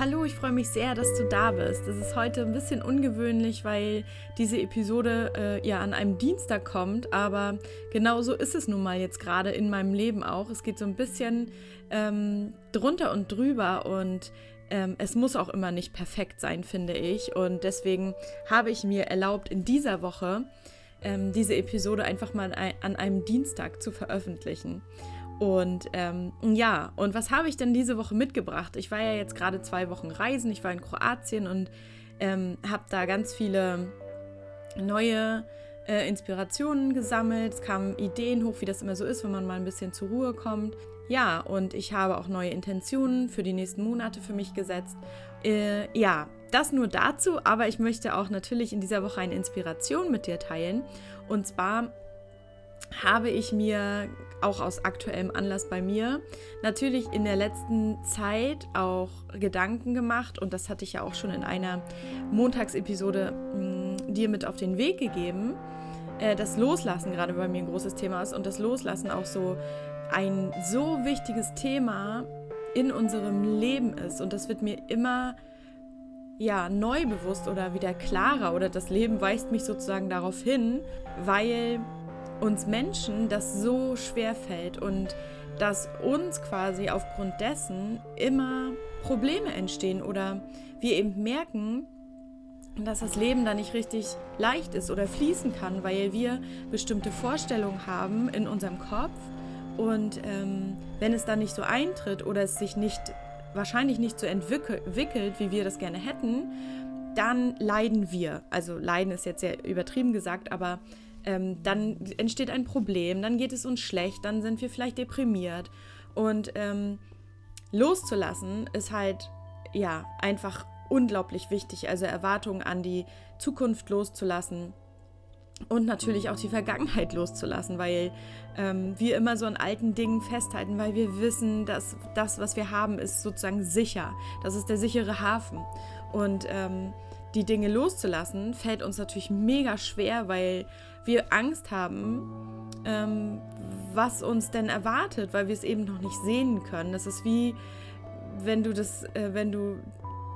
Hallo, ich freue mich sehr, dass du da bist. Das ist heute ein bisschen ungewöhnlich, weil diese Episode äh, ja an einem Dienstag kommt, aber genau so ist es nun mal jetzt gerade in meinem Leben auch. Es geht so ein bisschen ähm, drunter und drüber und ähm, es muss auch immer nicht perfekt sein, finde ich. Und deswegen habe ich mir erlaubt, in dieser Woche ähm, diese Episode einfach mal an einem Dienstag zu veröffentlichen. Und ähm, ja, und was habe ich denn diese Woche mitgebracht? Ich war ja jetzt gerade zwei Wochen reisen. Ich war in Kroatien und ähm, habe da ganz viele neue äh, Inspirationen gesammelt. Es kamen Ideen hoch, wie das immer so ist, wenn man mal ein bisschen zur Ruhe kommt. Ja, und ich habe auch neue Intentionen für die nächsten Monate für mich gesetzt. Äh, ja, das nur dazu, aber ich möchte auch natürlich in dieser Woche eine Inspiration mit dir teilen. Und zwar habe ich mir auch aus aktuellem Anlass bei mir natürlich in der letzten Zeit auch Gedanken gemacht und das hatte ich ja auch schon in einer Montagsepisode mm, dir mit auf den Weg gegeben, äh, das Loslassen gerade bei mir ein großes Thema ist und das Loslassen auch so ein so wichtiges Thema in unserem Leben ist und das wird mir immer ja neu bewusst oder wieder klarer oder das Leben weist mich sozusagen darauf hin, weil uns Menschen das so schwer fällt und dass uns quasi aufgrund dessen immer Probleme entstehen oder wir eben merken, dass das Leben da nicht richtig leicht ist oder fließen kann, weil wir bestimmte Vorstellungen haben in unserem Kopf und ähm, wenn es dann nicht so eintritt oder es sich nicht wahrscheinlich nicht so entwickelt, wie wir das gerne hätten, dann leiden wir. Also leiden ist jetzt sehr übertrieben gesagt, aber ähm, dann entsteht ein Problem, dann geht es uns schlecht, dann sind wir vielleicht deprimiert. Und ähm, loszulassen ist halt, ja, einfach unglaublich wichtig. Also Erwartungen an die Zukunft loszulassen und natürlich auch die Vergangenheit loszulassen, weil ähm, wir immer so an alten Dingen festhalten, weil wir wissen, dass das, was wir haben, ist sozusagen sicher. Das ist der sichere Hafen. Und ähm, die Dinge loszulassen, fällt uns natürlich mega schwer, weil wir Angst haben, ähm, was uns denn erwartet, weil wir es eben noch nicht sehen können. Das ist wie, wenn du das, äh, wenn du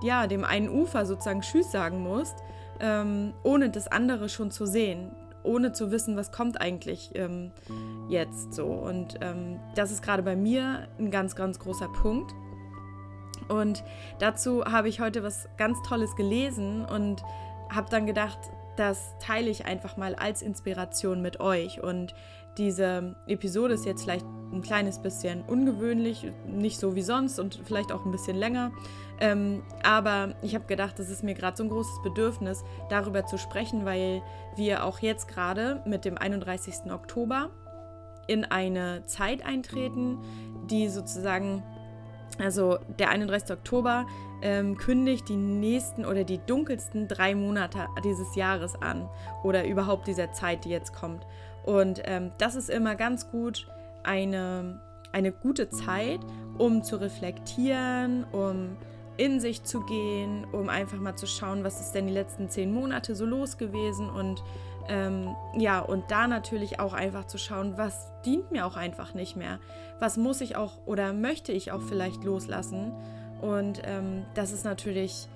ja dem einen Ufer sozusagen Tschüss sagen musst, ähm, ohne das andere schon zu sehen, ohne zu wissen, was kommt eigentlich ähm, jetzt so. Und ähm, das ist gerade bei mir ein ganz, ganz großer Punkt. Und dazu habe ich heute was ganz Tolles gelesen und habe dann gedacht, das teile ich einfach mal als Inspiration mit euch. Und diese Episode ist jetzt vielleicht ein kleines bisschen ungewöhnlich, nicht so wie sonst und vielleicht auch ein bisschen länger. Ähm, aber ich habe gedacht, das ist mir gerade so ein großes Bedürfnis, darüber zu sprechen, weil wir auch jetzt gerade mit dem 31. Oktober in eine Zeit eintreten, die sozusagen also der 31. Oktober ähm, kündigt die nächsten oder die dunkelsten drei Monate dieses Jahres an oder überhaupt dieser Zeit, die jetzt kommt. Und ähm, das ist immer ganz gut eine, eine gute Zeit, um zu reflektieren, um in sich zu gehen, um einfach mal zu schauen, was ist denn die letzten zehn Monate so los gewesen und ähm, ja, und da natürlich auch einfach zu schauen, was dient mir auch einfach nicht mehr. Was muss ich auch oder möchte ich auch vielleicht loslassen. Und ähm, das ist natürlich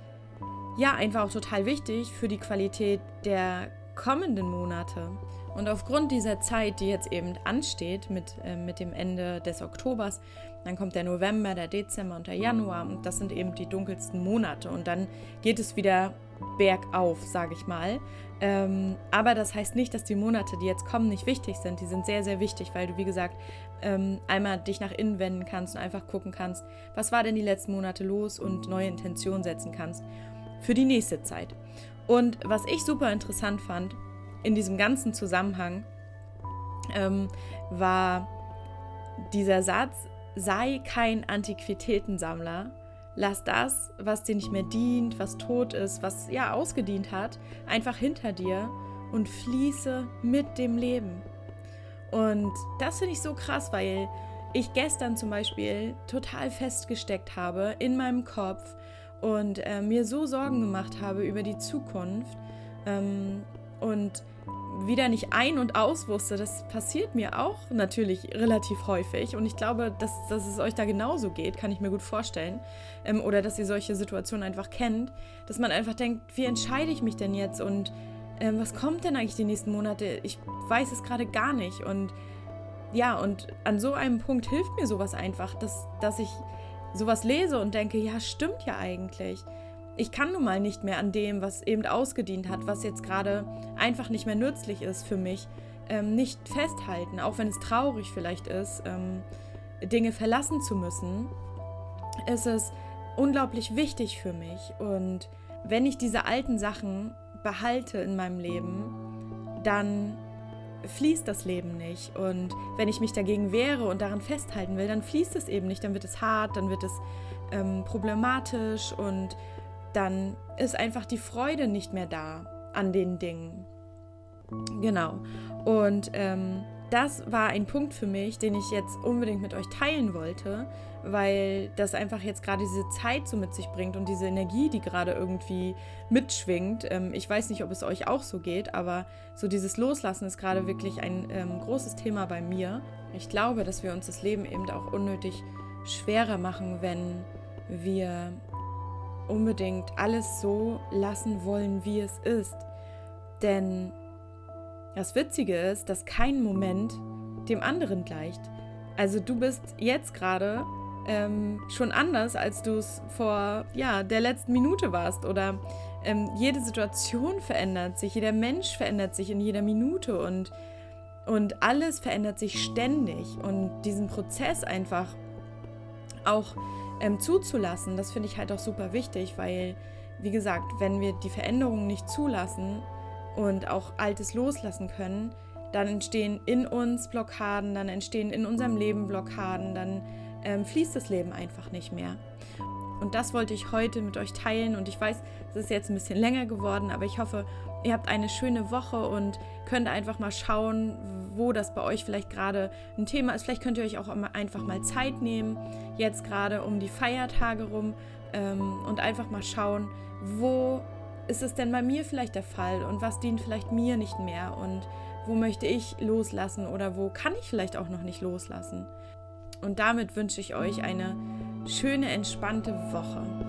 ja einfach auch total wichtig für die Qualität der kommenden Monate. Und aufgrund dieser Zeit, die jetzt eben ansteht mit, äh, mit dem Ende des Oktobers, dann kommt der November, der Dezember und der Januar und das sind eben die dunkelsten Monate. Und dann geht es wieder bergauf, sage ich mal. Ähm, aber das heißt nicht, dass die Monate, die jetzt kommen, nicht wichtig sind. Die sind sehr, sehr wichtig, weil du, wie gesagt, ähm, einmal dich nach innen wenden kannst und einfach gucken kannst, was war denn die letzten Monate los und neue Intentionen setzen kannst für die nächste Zeit. Und was ich super interessant fand in diesem ganzen Zusammenhang, ähm, war dieser Satz, sei kein Antiquitätensammler, Lass das, was dir nicht mehr dient, was tot ist, was ja ausgedient hat, einfach hinter dir und fließe mit dem Leben. Und das finde ich so krass, weil ich gestern zum Beispiel total festgesteckt habe in meinem Kopf und äh, mir so Sorgen gemacht habe über die Zukunft ähm, und wieder nicht ein- und aus wusste. Das passiert mir auch natürlich relativ häufig. Und ich glaube, dass, dass es euch da genauso geht, kann ich mir gut vorstellen. Ähm, oder dass ihr solche Situationen einfach kennt, dass man einfach denkt, wie entscheide ich mich denn jetzt? Und ähm, was kommt denn eigentlich die nächsten Monate? Ich weiß es gerade gar nicht. Und ja, und an so einem Punkt hilft mir sowas einfach, dass, dass ich sowas lese und denke, ja, stimmt ja eigentlich ich kann nun mal nicht mehr an dem, was eben ausgedient hat, was jetzt gerade einfach nicht mehr nützlich ist für mich, ähm, nicht festhalten, auch wenn es traurig vielleicht ist, ähm, Dinge verlassen zu müssen, ist es unglaublich wichtig für mich. Und wenn ich diese alten Sachen behalte in meinem Leben, dann fließt das Leben nicht. Und wenn ich mich dagegen wehre und daran festhalten will, dann fließt es eben nicht. Dann wird es hart, dann wird es ähm, problematisch und dann ist einfach die Freude nicht mehr da an den Dingen. Genau. Und ähm, das war ein Punkt für mich, den ich jetzt unbedingt mit euch teilen wollte, weil das einfach jetzt gerade diese Zeit so mit sich bringt und diese Energie, die gerade irgendwie mitschwingt. Ähm, ich weiß nicht, ob es euch auch so geht, aber so dieses Loslassen ist gerade wirklich ein ähm, großes Thema bei mir. Ich glaube, dass wir uns das Leben eben auch unnötig schwerer machen, wenn wir unbedingt alles so lassen wollen, wie es ist. Denn das Witzige ist, dass kein Moment dem anderen gleicht. Also du bist jetzt gerade ähm, schon anders, als du es vor ja, der letzten Minute warst. Oder ähm, jede Situation verändert sich, jeder Mensch verändert sich in jeder Minute und, und alles verändert sich ständig. Und diesen Prozess einfach auch ähm, zuzulassen, das finde ich halt auch super wichtig, weil, wie gesagt, wenn wir die Veränderungen nicht zulassen und auch Altes loslassen können, dann entstehen in uns Blockaden, dann entstehen in unserem Leben Blockaden, dann ähm, fließt das Leben einfach nicht mehr. Und das wollte ich heute mit euch teilen. Und ich weiß, es ist jetzt ein bisschen länger geworden, aber ich hoffe, ihr habt eine schöne Woche und könnt einfach mal schauen, wo das bei euch vielleicht gerade ein Thema ist. Vielleicht könnt ihr euch auch einfach mal Zeit nehmen, jetzt gerade um die Feiertage rum ähm, und einfach mal schauen, wo ist es denn bei mir vielleicht der Fall und was dient vielleicht mir nicht mehr und wo möchte ich loslassen oder wo kann ich vielleicht auch noch nicht loslassen. Und damit wünsche ich euch eine schöne, entspannte Woche.